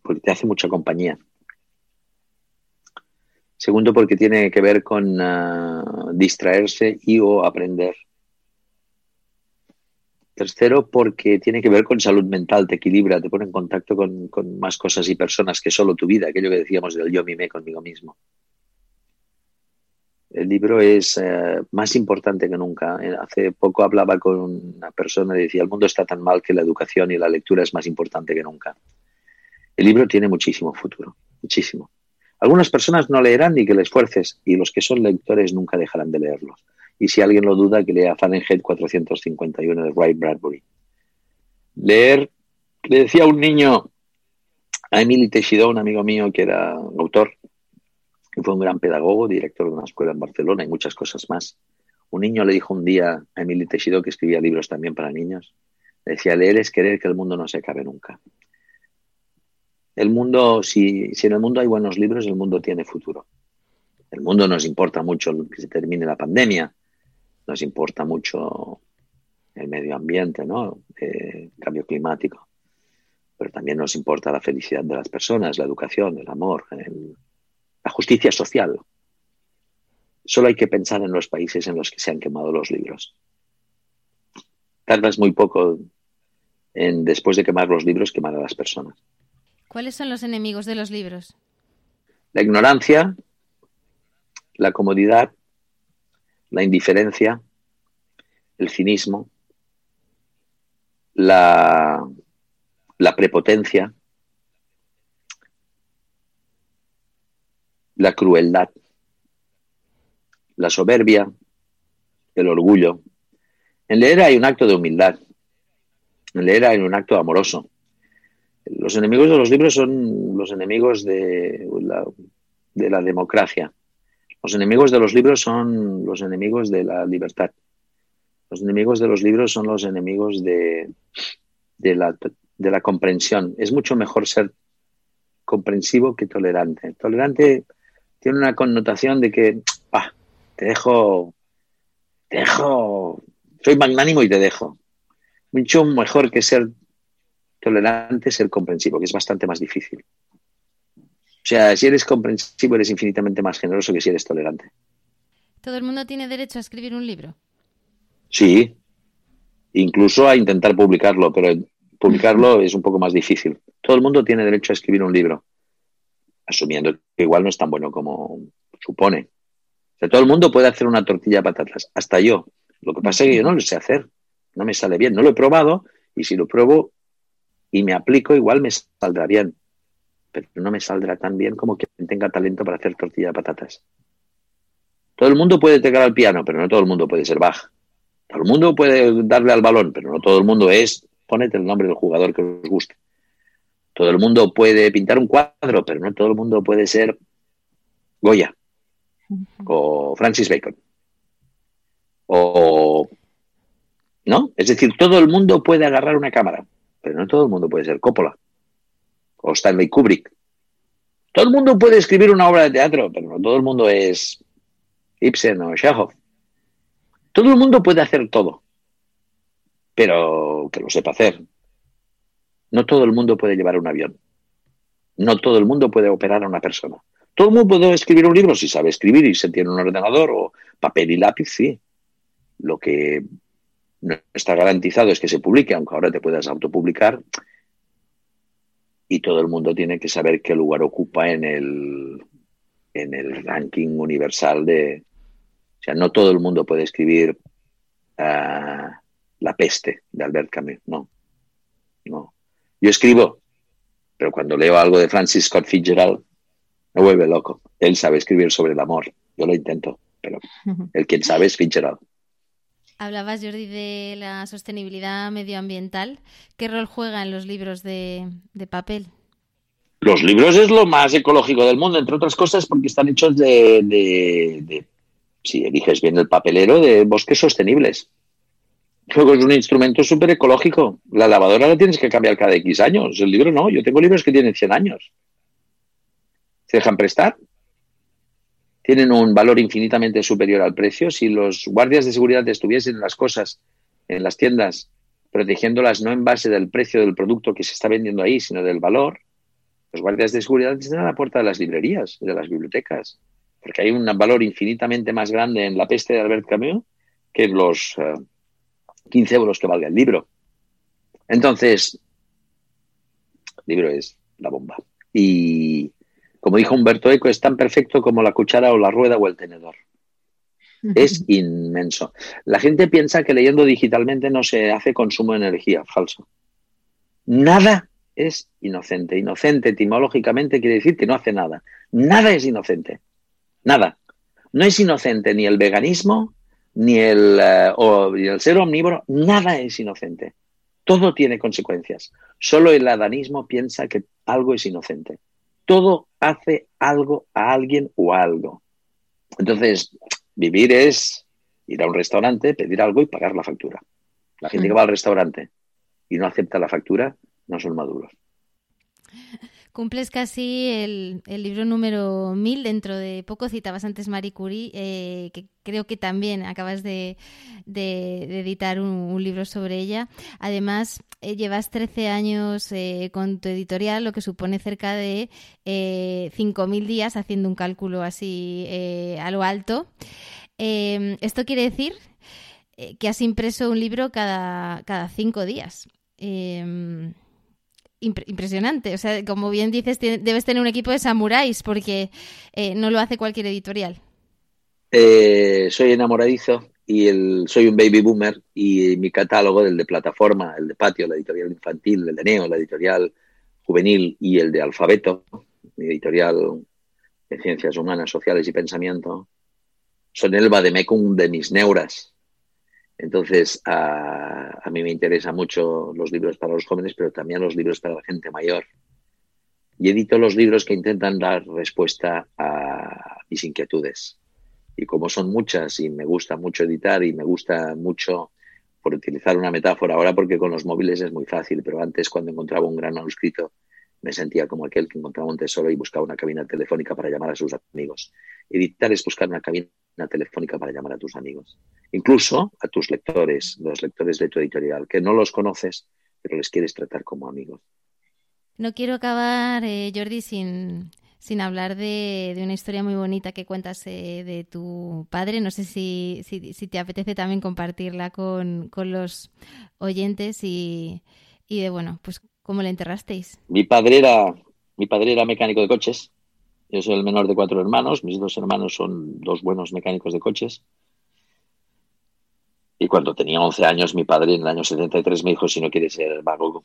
porque te hace mucha compañía. Segundo porque tiene que ver con ah, distraerse y o aprender. Tercero, porque tiene que ver con salud mental, te equilibra, te pone en contacto con, más cosas y personas que solo tu vida, aquello que decíamos del yo mime conmigo mismo. El libro es eh, más importante que nunca. Eh, hace poco hablaba con una persona y decía, el mundo está tan mal que la educación y la lectura es más importante que nunca. El libro tiene muchísimo futuro, muchísimo. Algunas personas no leerán ni que les esfuerces y los que son lectores nunca dejarán de leerlos. Y si alguien lo duda, que lea Fahrenheit 451 de Ray Bradbury. Leer, le decía a un niño, a Emily Teixidó, un amigo mío que era autor, que fue un gran pedagogo, director de una escuela en Barcelona y muchas cosas más. Un niño le dijo un día a Emily Teixidó, que escribía libros también para niños, decía, leer es querer que el mundo no se acabe nunca. El mundo, si, si en el mundo hay buenos libros, el mundo tiene futuro. El mundo nos importa mucho que se termine la pandemia, nos importa mucho el medio ambiente, ¿no? el cambio climático. Pero también nos importa la felicidad de las personas, la educación, el amor, la justicia social. Solo hay que pensar en los países en los que se han quemado los libros. Tardas muy poco en, después de quemar los libros, quemar a las personas. ¿Cuáles son los enemigos de los libros? La ignorancia, la comodidad, la indiferencia, el cinismo, la, la prepotencia, la crueldad, la soberbia, el orgullo. En leer hay un acto de humildad, en leer hay un acto amoroso. Los enemigos de los libros son los enemigos de la, de la democracia, los enemigos de los libros son los enemigos de la libertad. Los enemigos de los libros son los enemigos de, la, de la comprensión. Es mucho mejor ser comprensivo que tolerante. Tolerante tiene una connotación de que ah, te dejo te dejo, soy magnánimo y te dejo. Mucho mejor que ser tolerante, ser comprensivo, que es bastante más difícil. O sea, si eres comprensivo, eres infinitamente más generoso que si eres tolerante. ¿Todo el mundo tiene derecho a escribir un libro? Sí, incluso a intentar publicarlo, pero publicarlo es un poco más difícil. Todo el mundo tiene derecho a escribir un libro, asumiendo que igual no es tan bueno como supone. O sea, todo el mundo puede hacer una tortilla de patatas, hasta yo. Lo que pasa es que yo no lo sé hacer, no me sale bien, no lo he probado y si lo pruebo y me aplico, igual me saldrá bien pero no me saldrá tan bien como quien tenga talento para hacer tortilla de patatas. Todo el mundo puede tocar al piano, pero no todo el mundo puede ser Bach. Todo el mundo puede darle al balón, pero no todo el mundo es, ponete el nombre del jugador que os guste. Todo el mundo puede pintar un cuadro, pero no todo el mundo puede ser Goya o Francis Bacon. O ¿no? Es decir, todo el mundo puede agarrar una cámara, pero no todo el mundo puede ser Coppola o Stanley Kubrick. Todo el mundo puede escribir una obra de teatro, pero no todo el mundo es Ibsen o Chekhov. Todo el mundo puede hacer todo, pero que lo sepa hacer. No todo el mundo puede llevar un avión. No todo el mundo puede operar a una persona. Todo el mundo puede escribir un libro si sabe escribir y se tiene un ordenador o papel y lápiz, sí. Lo que no está garantizado es que se publique, aunque ahora te puedas autopublicar, y todo el mundo tiene que saber qué lugar ocupa en el, en el ranking universal de... O sea, no todo el mundo puede escribir ah, La peste de Albert Camus, no. No. Yo escribo, pero cuando leo algo de Francis Scott Fitzgerald, me vuelve loco. Él sabe escribir sobre el amor. Yo lo intento, pero el quien sabe es Fitzgerald. Hablabas, Jordi, de la sostenibilidad medioambiental. ¿Qué rol juega en los libros de, papel? Los libros es lo más ecológico del mundo, entre otras cosas porque están hechos de, si eliges bien el papelero, de bosques sostenibles. Luego es un instrumento súper ecológico. La lavadora la tienes que cambiar cada X años. El libro no. Yo tengo libros que tienen 100 años. ¿Se dejan prestar? tienen un valor infinitamente superior al precio. Si los guardias de seguridad estuviesen las cosas en las tiendas, protegiéndolas no en base del precio del producto que se está vendiendo ahí, sino del valor, los guardias de seguridad están a la puerta de las librerías, de las bibliotecas, porque hay un valor infinitamente más grande en la peste de Albert Camus que los 15 eh, euros que valga el libro. Entonces, el libro es la bomba. Y, como dijo Humberto Eco, es tan perfecto como la cuchara o la rueda o el tenedor. Es inmenso. La gente piensa que leyendo digitalmente no se hace consumo de energía. Falso. Nada es inocente. Inocente etimológicamente quiere decir que no hace nada. Nada es inocente. Nada. No es inocente ni el veganismo, ni el, eh, ni el ser omnívoro. Nada es inocente. Todo tiene consecuencias. Solo el adanismo piensa que algo es inocente todo hace algo a alguien o algo. Entonces, vivir es ir a un restaurante, pedir algo y pagar la factura. La gente que va al restaurante y no acepta la factura no son maduros. Cumples casi el, libro número 1000 dentro de poco. Citabas antes Marie Curie, eh, que creo que también acabas de, editar un, libro sobre ella. Además, eh, llevas 13 años eh, con tu editorial, lo que supone cerca de 5.000 días haciendo un cálculo así a lo alto. esto quiere decir que has impreso un libro cada, cada cinco días impresionante. O sea, como bien dices, debes tener un equipo de samuráis porque eh, no lo hace cualquier editorial. Eh, soy enamoradizo y el, soy un baby boomer y mi catálogo, el de plataforma, el de patio, la editorial infantil, el de Neo, la editorial juvenil y el de alfabeto, mi editorial de ciencias humanas, sociales y pensamiento, son el vademecum de mis neuras. Entonces, a, mí me interesan mucho los libros para los jóvenes, pero también los libros para la gente mayor. Y edito los libros que intentan dar respuesta a mis inquietudes. Y como son muchas y me gusta mucho editar y me gusta mucho, por utilizar una metáfora ahora, porque con los móviles es muy fácil, pero antes cuando encontraba un gran manuscrito me sentía como aquel que encontraba un tesoro y buscaba una cabina telefónica para llamar a sus amigos. Editar es buscar una cabina telefónica para llamar a tus amigos. incluso a tus lectores, los lectores de tu editorial, que no los conoces, pero les quieres tratar como amigos. No quiero acabar, eh, Jordi, sin, sin hablar de, una historia muy bonita que cuentas eh, de tu padre. No sé si, si, te apetece también compartirla con, los oyentes y, y, de, bueno, pues cómo le enterrasteis. Mi padre era, mi padre era mecánico de coches. Yo soy el menor de cuatro hermanos. Mis dos hermanos son dos buenos mecánicos de coches. Y cuando tenía 11 años, mi padre en el año 73 me dijo, si no quieres ser vago,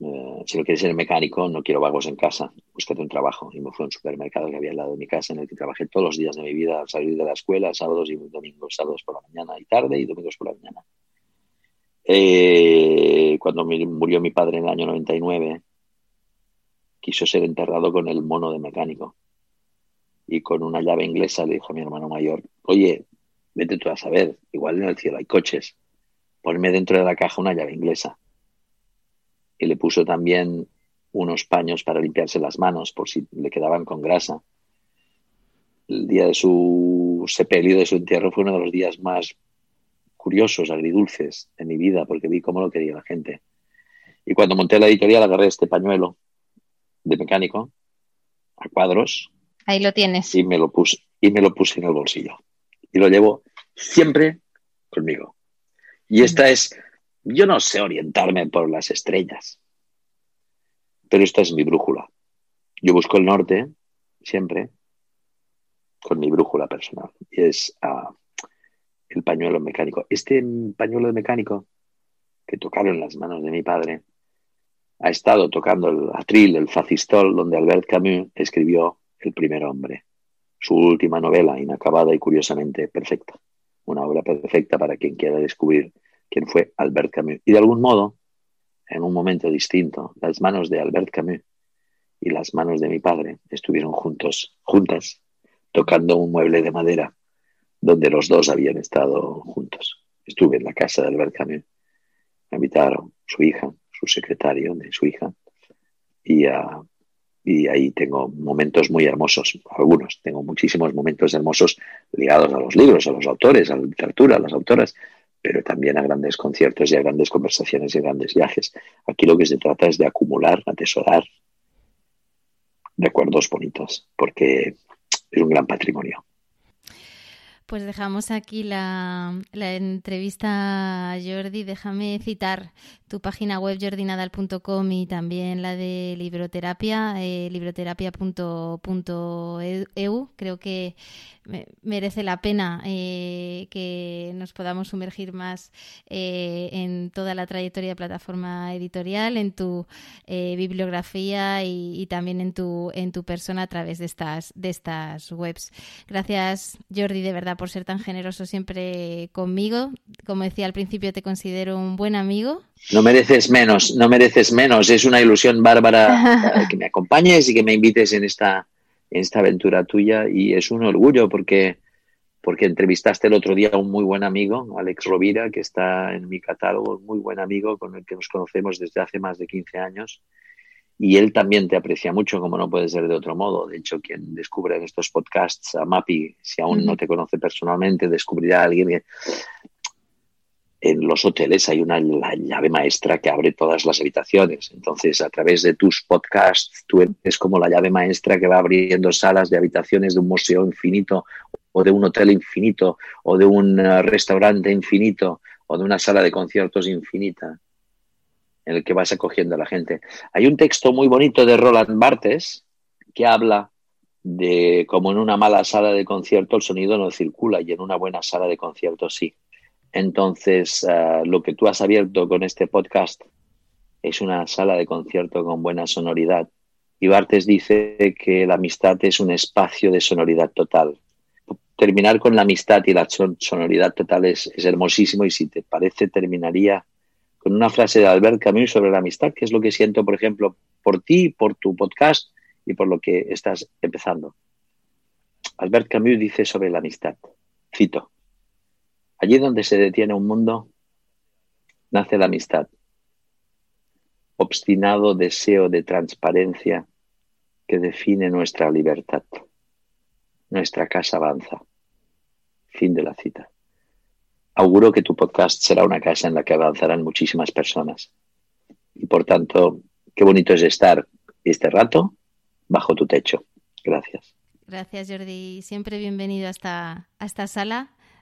eh, si no quieres ser mecánico, no quiero vagos en casa, búscate un trabajo. Y me fue a un supermercado que había al lado de mi casa en el que trabajé todos los días de mi vida al salir de la escuela, sábados y domingos, sábados por la mañana y tarde y domingos por la mañana. Eh, cuando murió mi padre en el año 99, quiso ser enterrado con el mono de mecánico. Y con una llave inglesa le dijo a mi hermano mayor, oye, Vete tú a saber, igual en el cielo hay coches. Ponme dentro de la caja una llave inglesa. Y le puso también unos paños para limpiarse las manos por si le quedaban con grasa. El día de su sepelio, de su entierro, fue uno de los días más curiosos, agridulces de mi vida, porque vi cómo lo quería la gente. Y cuando monté la editorial agarré este pañuelo de mecánico a cuadros. Ahí lo tienes. Y me lo puse, y me lo puse en el bolsillo y lo llevo siempre conmigo. Y esta es, yo no sé orientarme por las estrellas, pero esta es mi brújula. Yo busco el norte siempre con mi brújula personal y es ah, el pañuelo mecánico. Este pañuelo mecánico que tocaron las manos de mi padre ha estado tocando el atril, el facistol, donde Albert Camus escribió El primer hombre su última novela, inacabada y curiosamente perfecta. Una obra perfecta para quien quiera descubrir quién fue Albert Camus. Y de algún modo, en un momento distinto, las manos de Albert Camus y las manos de mi padre estuvieron juntos, juntas, tocando un mueble de madera donde los dos habían estado juntos. Estuve en la casa de Albert Camus. Me invitaron su hija, su secretario de su hija, y a y ahí tengo momentos muy hermosos, algunos, tengo muchísimos momentos hermosos ligados a los libros, a los autores, a la literatura, a las autoras, pero también a grandes conciertos y a grandes conversaciones y a grandes viajes. Aquí lo que se trata es de acumular, atesorar recuerdos bonitos, porque es un gran patrimonio. Pues dejamos aquí la, entrevista a Jordi. Déjame citar tu página web jordinadal.com y también la de libroterapia, eh, libroterapia.eu. Creo que merece la pena eh, que nos podamos sumergir más eh, en toda la trayectoria de plataforma editorial, en tu eh, bibliografía y, también en tu, en tu persona a través de estas, de estas webs. Gracias, Jordi, de verdad, por ser tan generoso siempre conmigo. Como decía al principio, te considero un buen amigo. No mereces menos, no mereces menos. Es una ilusión bárbara que me acompañes y que me invites en esta en esta aventura tuya y es un orgullo porque, porque entrevistaste el otro día a un muy buen amigo, Alex Rovira, que está en mi catálogo, muy buen amigo con el que nos conocemos desde hace más de 15 años. Y él también te aprecia mucho, como no puede ser de otro modo. De hecho, quien descubre en estos podcasts a Mapi, si aún no te conoce personalmente, descubrirá a alguien que en los hoteles hay una llave maestra que abre todas las habitaciones. Entonces, a través de tus podcasts, tú eres como la llave maestra que va abriendo salas de habitaciones de un museo infinito o de un hotel infinito o de un eh, restaurante infinito o de una sala de conciertos infinita en el que vas acogiendo a la gente. Hay un texto muy bonito de Roland Barthes que habla de cómo en una mala sala de concierto el sonido no circula y en una buena sala de concierto sí. Entonces, eh, lo que tú has abierto con este podcast es una sala de concierto con buena sonoridad. Y Bartes dice que la amistad es un espacio de sonoridad total. Terminar con la amistad y la sonoridad total es, es hermosísimo y si te parece terminaría con una frase de Albert Camus sobre la amistad, que es lo que siento, por ejemplo, por ti, por tu podcast y por lo que estás empezando. Albert Camus dice sobre la amistad, cito, Allí donde se detiene un mundo, nace la amistad. Obstinado deseo de transparencia que define nuestra libertad. Nuestra casa avanza. Fin de la cita. auguro que tu podcast será una casa en la que avanzarán muchísimas personas. Y por tanto, qué bonito es estar este rato bajo tu techo. Gracias. Gracias, Jordi. Siempre bienvenido a esta, a esta sala